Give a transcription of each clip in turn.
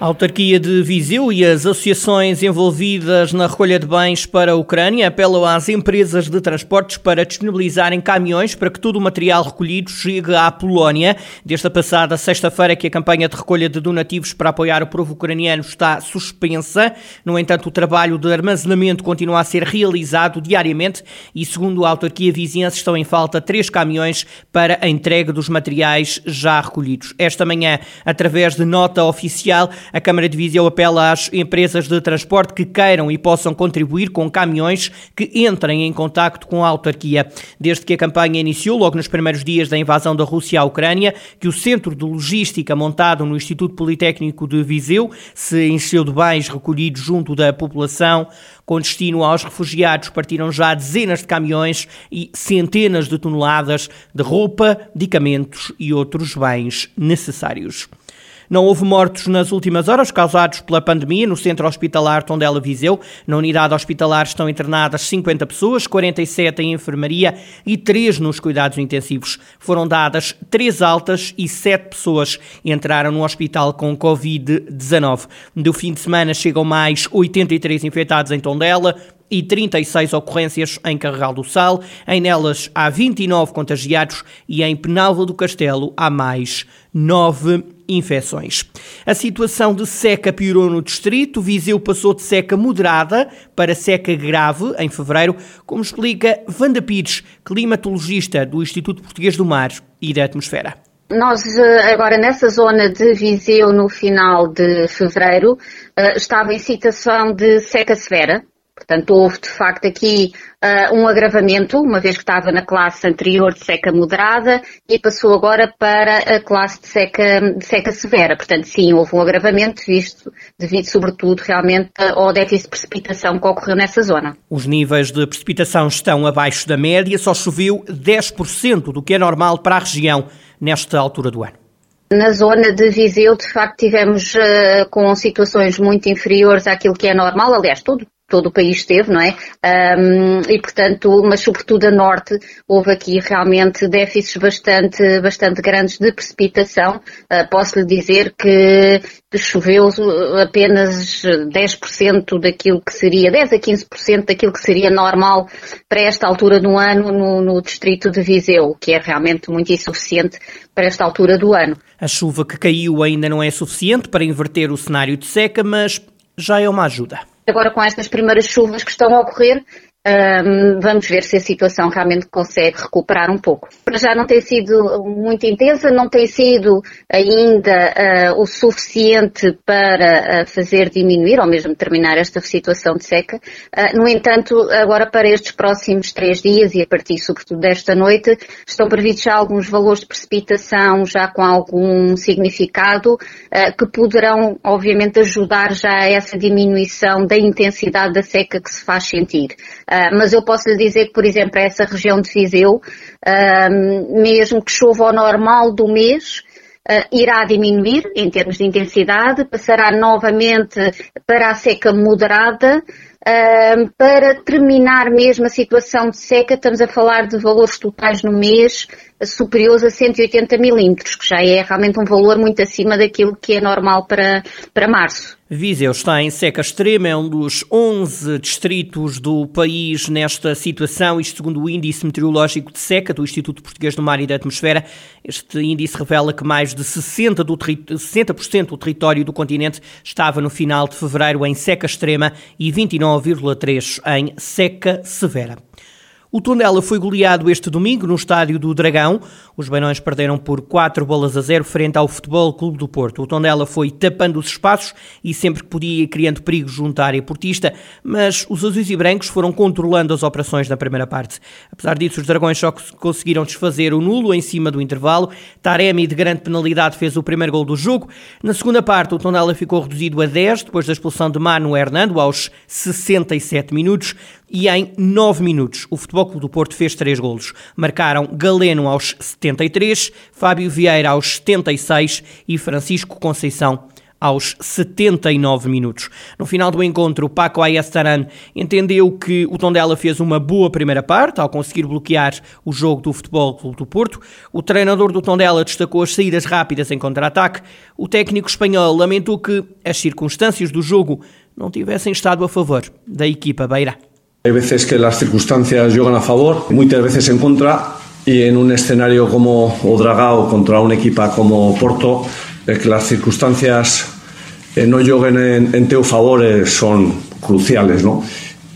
A autarquia de Viseu e as associações envolvidas na recolha de bens para a Ucrânia apelam às empresas de transportes para disponibilizarem caminhões para que todo o material recolhido chegue à Polónia. Desde a passada sexta-feira que a campanha de recolha de donativos para apoiar o povo ucraniano está suspensa. No entanto, o trabalho de armazenamento continua a ser realizado diariamente e, segundo a autarquia vizinhança, estão em falta três caminhões para a entrega dos materiais já recolhidos. Esta manhã, através de nota oficial, a Câmara de Viseu apela às empresas de transporte que queiram e possam contribuir com caminhões que entrem em contacto com a autarquia. Desde que a campanha iniciou, logo nos primeiros dias da invasão da Rússia à Ucrânia, que o centro de logística montado no Instituto Politécnico de Viseu se encheu de bens recolhidos junto da população. Com destino aos refugiados, partiram já dezenas de caminhões e centenas de toneladas de roupa, medicamentos e outros bens necessários. Não houve mortos nas últimas horas causados pela pandemia no centro hospitalar Tondela Viseu. Na unidade hospitalar estão internadas 50 pessoas, 47 em enfermaria e 3 nos cuidados intensivos. Foram dadas 3 altas e 7 pessoas entraram no hospital com Covid-19. Do fim de semana chegam mais 83 infectados em Tondela, e 36 ocorrências em Carregal do Sal. Em nelas há 29 contagiados e em Penalva do Castelo há mais 9 infecções. A situação de seca piorou no distrito. Viseu passou de seca moderada para seca grave em fevereiro, como explica Wanda Pires, climatologista do Instituto Português do Mar e da Atmosfera. Nós, eh, agora nessa zona de Viseu, no final de fevereiro, eh, estava em situação de seca severa, Portanto, houve de facto aqui uh, um agravamento, uma vez que estava na classe anterior de seca moderada e passou agora para a classe de seca, de seca severa. Portanto, sim, houve um agravamento, visto devido sobretudo realmente ao déficit de precipitação que ocorreu nessa zona. Os níveis de precipitação estão abaixo da média, só choveu 10% do que é normal para a região nesta altura do ano. Na zona de Viseu, de facto, tivemos uh, com situações muito inferiores àquilo que é normal, aliás, todo, todo o país esteve, não é? Um, e portanto, mas sobretudo a norte, houve aqui realmente déficits bastante, bastante grandes de precipitação. Uh, posso lhe dizer que choveu apenas 10% daquilo que seria, 10 a 15% daquilo que seria normal para esta altura do ano no, no distrito de Viseu, que é realmente muito insuficiente para esta altura do ano. A chuva que caiu ainda não é suficiente para inverter o cenário de seca, mas já é uma ajuda. Agora, com estas primeiras chuvas que estão a ocorrer, um, vamos ver se a situação realmente consegue recuperar um pouco. Já não tem sido muito intensa, não tem sido ainda uh, o suficiente para uh, fazer diminuir ou mesmo terminar esta situação de seca. Uh, no entanto, agora para estes próximos três dias e a partir sobretudo desta noite, estão previstos já alguns valores de precipitação já com algum significado que poderão obviamente ajudar já a essa diminuição da intensidade da seca que se faz sentir. Uh, mas eu posso lhe dizer que, por exemplo, essa região de Viseu, uh, mesmo que chova ao normal do mês, Uh, irá diminuir em termos de intensidade, passará novamente para a seca moderada. Uh, para terminar mesmo a situação de seca, estamos a falar de valores totais no mês superiores a 180 milímetros, que já é realmente um valor muito acima daquilo que é normal para, para março. Viseu está em seca extrema, é um dos 11 distritos do país nesta situação, isto segundo o Índice Meteorológico de Seca do Instituto Português do Mar e da Atmosfera. Este índice revela que mais de 60%, do, 60 do território do continente estava no final de fevereiro em seca extrema e 29,3% em seca severa. O Tondela foi goleado este domingo no estádio do Dragão. Os Beirões perderam por 4 bolas a 0 frente ao Futebol Clube do Porto. O Tondela foi tapando os espaços e sempre que podia criando perigo junto à área portista, mas os azuis e brancos foram controlando as operações na primeira parte. Apesar disso, os Dragões só conseguiram desfazer o nulo em cima do intervalo. Taremi, de grande penalidade, fez o primeiro gol do jogo. Na segunda parte, o Tondela ficou reduzido a 10 depois da expulsão de Mano Hernando aos 67 minutos e em 9 minutos o Futebol Clube do Porto fez 3 golos. Marcaram Galeno aos 73, Fábio Vieira aos 76 e Francisco Conceição aos 79 minutos. No final do encontro, Paco Ayestaran entendeu que o Tondela fez uma boa primeira parte ao conseguir bloquear o jogo do Futebol Clube do Porto. O treinador do Tondela destacou as saídas rápidas em contra-ataque. O técnico espanhol lamentou que as circunstâncias do jogo não tivessem estado a favor da equipa beira. Hay veces que las circunstancias juegan a favor, muchas veces en contra, y en un escenario como Odragao contra una equipa como Porto, eh, que las circunstancias eh, no lleguen en, en teu favor eh, son cruciales, ¿no?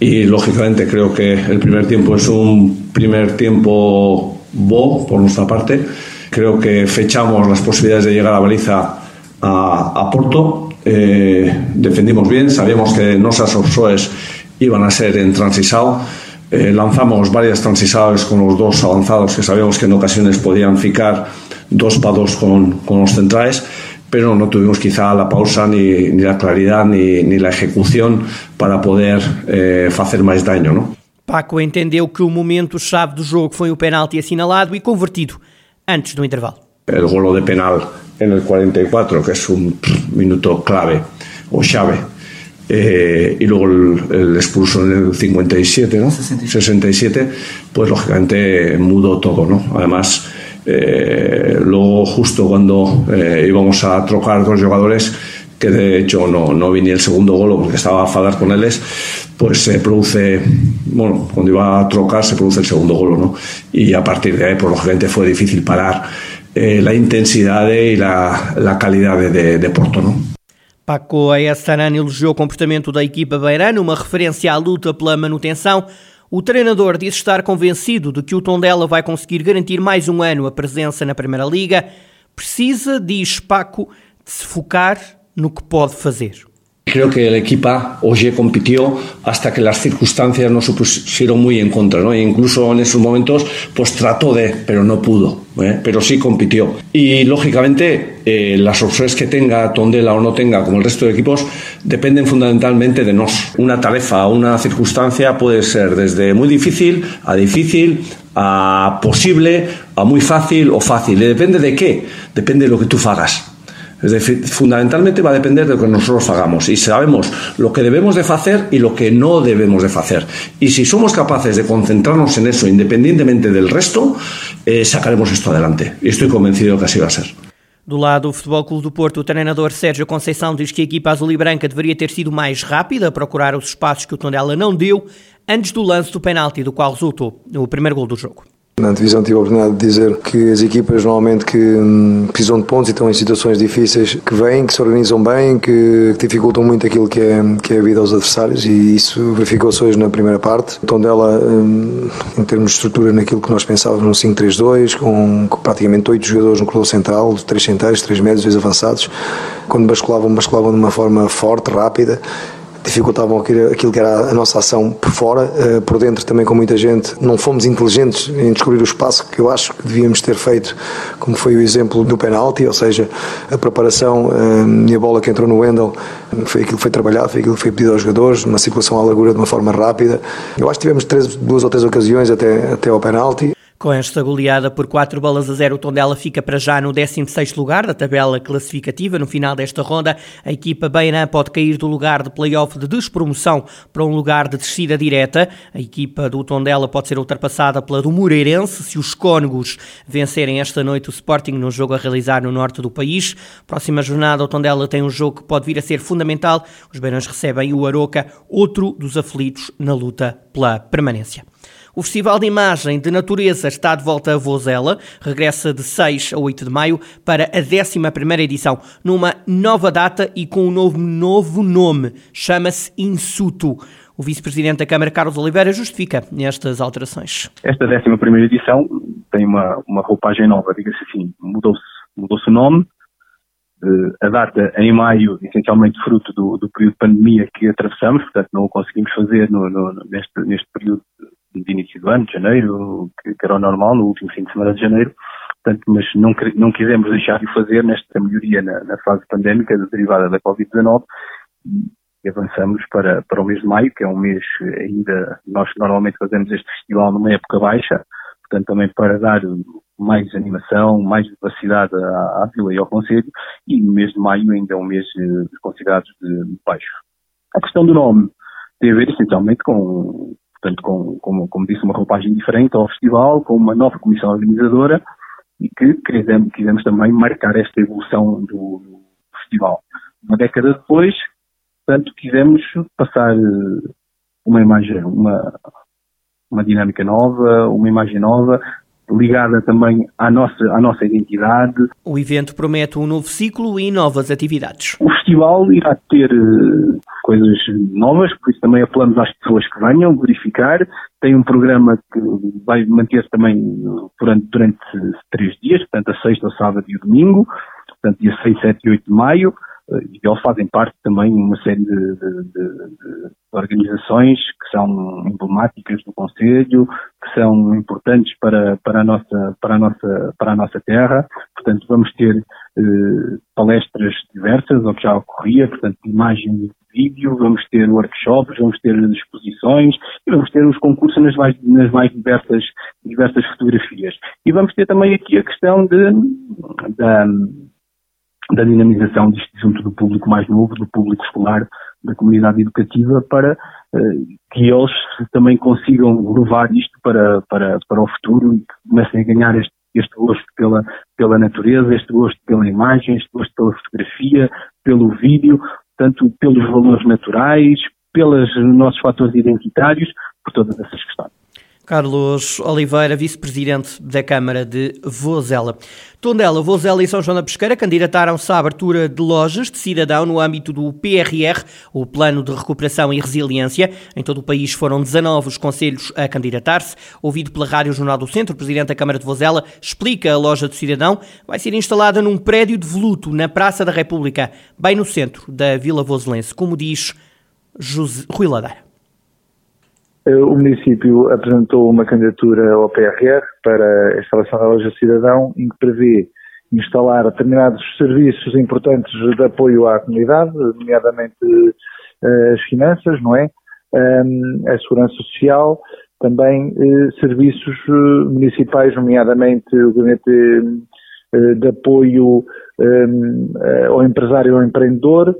Y lógicamente creo que el primer tiempo es un primer tiempo bo por nuestra parte. Creo que fechamos las posibilidades de llegar a baliza a, a Porto. Eh, defendimos bien, sabíamos que Nosas Opsoes iban a ser en transisao. Eh, lanzamos varias transisables con los dos avanzados que sabíamos que en ocasiones podían ficar dos para dos con, con los centrales, pero no tuvimos quizá la pausa ni, ni la claridad ni, ni, la ejecución para poder eh, fazer mais daño, ¿no? Paco entendeu que o momento-chave do jogo foi o penalti assinalado e convertido antes do intervalo. El golo de penal en el 44, que es un minuto clave o llave. Eh, y luego el, el, expulso en el 57, ¿no? 67. 67, pues lógicamente mudó todo, ¿no? Además, eh, luego justo cuando eh, íbamos a trocar dos jugadores, que de hecho no, no vi ni el segundo gol porque estaba a fadar con ellos, pues se produce, bueno, cuando iba a trocar se produce el segundo gol, ¿no? Y a partir de ahí, pues lógicamente fue difícil parar la intensidad y la, la calidad de, de, de Porto, ¿no? Paco Ayastaran elogiou o comportamento da equipa beirana, uma referência à luta pela manutenção. O treinador disse estar convencido de que o Tondela vai conseguir garantir mais um ano a presença na Primeira Liga. Precisa, diz Paco, de se focar no que pode fazer. Creo que el equipa hoy compitió hasta que las circunstancias no se pusieron muy en contra, ¿no? E incluso en esos momentos, pues trató de, pero no pudo, ¿eh? pero sí compitió. Y lógicamente, eh, las opciones que tenga Tondela o no tenga, como el resto de equipos, dependen fundamentalmente de nos. Una tarefa, una circunstancia puede ser desde muy difícil a difícil, a posible, a muy fácil o fácil. Y depende de qué, depende de lo que tú hagas. Es decir, fundamentalmente va a depender de lo que nosotros hagamos y sabemos lo que debemos de hacer y lo que no debemos de hacer. Y si somos capaces de concentrarnos en eso independientemente del resto, eh, sacaremos esto adelante. Y estoy convencido que así va a ser. Do lado do Futebol Clube do Porto, o treinador Sérgio Conceição diz que a equipa azul e branca deveria ter sido mais rápida a procurar os espaços que o Tondela não deu antes do lance do penalti, do qual resultou o primeiro gol do jogo. Na divisão tive a oportunidade de dizer que as equipas normalmente que hum, precisam de pontos e estão em situações difíceis, que vêm, que se organizam bem, que, que dificultam muito aquilo que é, que é a vida aos adversários e isso verificou-se hoje na primeira parte. O tom dela, hum, em termos de estrutura, naquilo que nós pensávamos no 5-3-2, com, com, praticamente oito jogadores no corredor central, três centrais, três médios, dois avançados. Quando basculavam, basculavam de uma forma forte, rápida dificultavam aquilo que era a nossa ação por fora, eh, por dentro também com muita gente. Não fomos inteligentes em descobrir o espaço que eu acho que devíamos ter feito, como foi o exemplo do penalti, ou seja, a preparação eh, e a bola que entrou no Wendel foi aquilo que foi trabalhado, foi aquilo que foi pedido aos jogadores, uma circulação à largura de uma forma rápida. Eu acho que tivemos três, duas ou três ocasiões até, até ao penalti. Com esta goleada por 4 balas a 0, o Tondela fica para já no 16º lugar da tabela classificativa. No final desta ronda, a equipa Beirã pode cair do lugar de play-off de despromoção para um lugar de descida direta. A equipa do Tondela pode ser ultrapassada pela do Moreirense se os Cónegos vencerem esta noite o Sporting no jogo a realizar no norte do país. Próxima jornada, o Tondela tem um jogo que pode vir a ser fundamental. Os Beirãs recebem o Aroca, outro dos aflitos na luta pela permanência. O Festival de Imagem de Natureza está de volta a Vozela, regressa de 6 a 8 de maio para a 11ª edição, numa nova data e com um novo, novo nome, chama-se Insuto. O vice-presidente da Câmara, Carlos Oliveira, justifica estas alterações. Esta 11ª edição tem uma, uma roupagem nova, diga-se assim, mudou-se mudou o nome, a data em maio, essencialmente fruto do, do, período de pandemia que atravessamos, portanto não o conseguimos fazer no, no, neste, neste período de início do ano, de janeiro, que, que, era o normal, no último fim de semana de janeiro, portanto, mas não, não quisemos deixar de fazer nesta melhoria na, na fase pandémica derivada da Covid-19 e avançamos para, para o mês de maio, que é um mês ainda, nós normalmente fazemos este festival numa época baixa, portanto também para dar mais animação, mais vivacidade à, à Vila e ao Conselho, e o mês de maio ainda é um mês eh, considerado de baixo. A questão do nome tem a ver essencialmente com, portanto, com, com, como disse, uma roupagem diferente ao festival, com uma nova comissão organizadora e que quisemos, quisemos também marcar esta evolução do, do festival. Uma década depois, portanto, quisemos passar eh, uma imagem, uma, uma dinâmica nova, uma imagem nova, ligada também à nossa, à nossa identidade. O evento promete um novo ciclo e novas atividades. O festival irá ter uh, coisas novas, por isso também apelamos às pessoas que venham verificar. Tem um programa que vai manter-se também durante, durante três dias, portanto a sexta, o sábado e o domingo, portanto dia 6, 7 e 8 de maio e eles fazem parte também de uma série de, de, de, organizações que são emblemáticas do Conselho, que são importantes para, para, a, nossa, para, a, nossa, para a nossa terra. Portanto, vamos ter eh, palestras diversas, o que já ocorria, portanto, imagens de vídeo, vamos ter workshops, vamos ter exposições e vamos ter os concursos nas mais, nas mais diversas, diversas fotografias. E vamos ter também aqui a questão de, da da dinamização disto junto do público mais novo, do público escolar, da comunidade educativa, para uh, que eles também consigam levar isto para, para, para o futuro e que comecem a ganhar este, este gosto pela, pela natureza, este gosto pela imagem, este gosto pela fotografia, pelo vídeo, tanto pelos valores naturais, pelos nossos fatores identitários, por todas essas questões. Carlos Oliveira, vice-presidente da Câmara de Vozela. Tondela, Vozela e São João da Pesqueira candidataram-se à abertura de lojas de cidadão no âmbito do PRR, o Plano de Recuperação e Resiliência. Em todo o país foram 19 os conselhos a candidatar-se. Ouvido pela Rádio Jornal do Centro, o presidente da Câmara de Vozela explica a loja do cidadão vai ser instalada num prédio de voluto na Praça da República, bem no centro da Vila Vozelense, como diz José, Rui Ladeira. Eh, o município apresentou uma candidatura ao PRR para a instalação da loja cidadão, em que prevê instalar determinados serviços importantes de apoio à comunidade, nomeadamente eh, as finanças, não é? A segurança social, também eh, serviços municipais, nomeadamente o gabinete de apoio ao empresário ao empreendedor,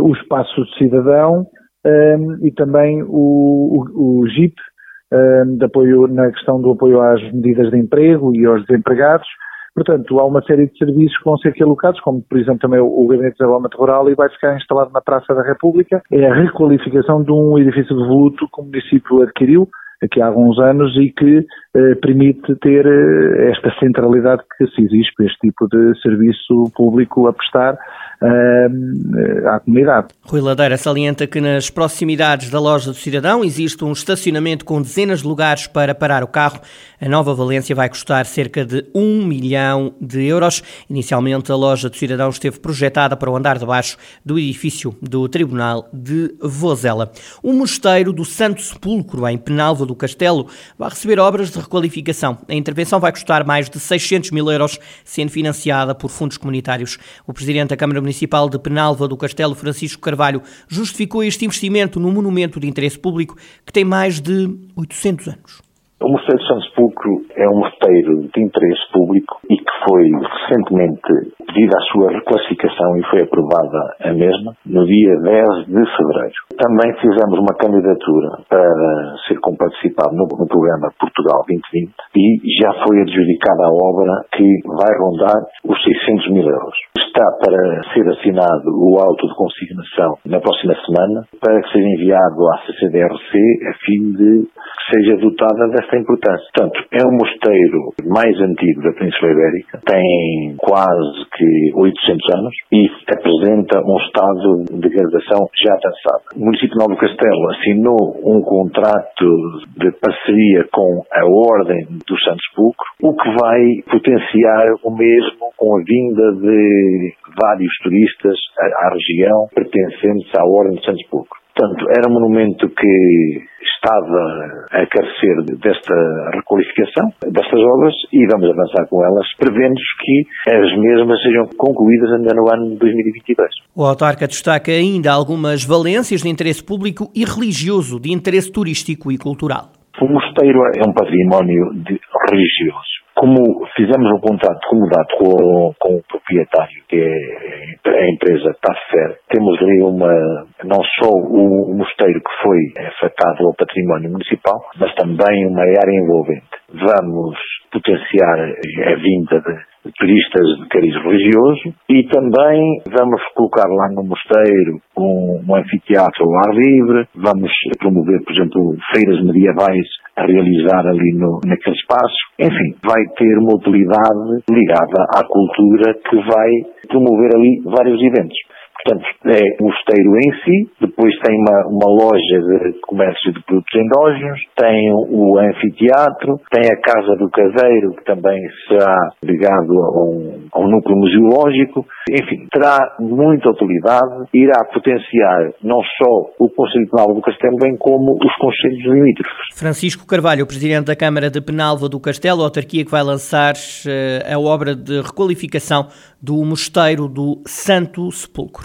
o espaço de cidadão, um, e também o, o, o GIP, um, de apoio, na questão do apoio às medidas de emprego e aos desempregados. Portanto, há uma série de serviços que vão ser aqui alocados, como por exemplo também o, o Gabinete de Desenvolvimento Rural e vai ficar instalado na Praça da República. É a requalificação de um edifício de voluto que o município adquiriu aqui há alguns anos e que eh, permite ter eh, esta centralidade que se exige para este tipo de serviço público a prestar uh, à comunidade. Rui Ladeira salienta que nas proximidades da loja do cidadão existe um estacionamento com dezenas de lugares para parar o carro. A nova Valência vai custar cerca de um milhão de euros. Inicialmente, a loja do cidadão esteve projetada para o andar de baixo do edifício do Tribunal de Vozela. O Mosteiro do Santo Sepulcro, em Penalva do Castelo, vai receber obras de requalificação. A intervenção vai custar mais de 600 mil euros, sendo financiada por fundos comunitários. O Presidente da Câmara Municipal de Penalva do Castelo, Francisco Carvalho, justificou este investimento no monumento de interesse público que tem mais de 800 anos. O Mosteiro de Santo Sepulcro é um mosteiro de interesse público e que foi recentemente pedida a sua reclassificação e foi aprovada a mesma no dia 10 de fevereiro. Também fizemos uma candidatura para ser comparticipado no, no programa Portugal 2020 e já foi adjudicada a obra que vai rondar os 600 mil euros. Está para ser assinado o auto de consignação na próxima semana para que seja enviado à CCDRC a fim de que seja dotada desta importância. Portanto, é o mosteiro mais antigo da Península Ibérica, tem quase que 800 anos e apresenta um estado de degradação já avançado. O município de Novo Castelo assinou um contrato de parceria com a Ordem dos Santos Pulcro, o que vai potenciar o mesmo com a vinda de vários turistas à região pertencentes à Ordem dos Santos Pulcro. Portanto, era um monumento que estava a carecer desta requalificação, destas obras, e vamos avançar com elas, prevendo que as mesmas sejam concluídas ainda no ano 2022. O autarca destaca ainda algumas valências de interesse público e religioso, de interesse turístico e cultural. O mosteiro é um património religioso Como fizemos um contrato comodato com, com o proprietário, que é a empresa TAFER, temos ali uma, não só o, o mosteiro que foi afetado ao património municipal, mas também uma área envolvente. Vamos potenciar a vinda de turistas de cariz religioso e também vamos colocar lá no mosteiro um, um anfiteatro ao ar livre, vamos promover, por exemplo, feiras medievais a realizar ali no, naquele espaço. Enfim, vai ter uma utilidade ligada à cultura que vai promover ali vários eventos. Portanto, é o mosteiro em si, depois tem uma, uma loja de comércio de produtos endógenos, tem o anfiteatro, tem a Casa do Caseiro, que também será ligado a um, a um núcleo museológico. Enfim, terá muita utilidade, irá potenciar não só o Conselho Penal do Castelo, bem como os Conselhos limítrofes. Francisco Carvalho, Presidente da Câmara de Penalva do Castelo, autarquia que vai lançar uh, a obra de requalificação do Mosteiro do Santo Sepulcro.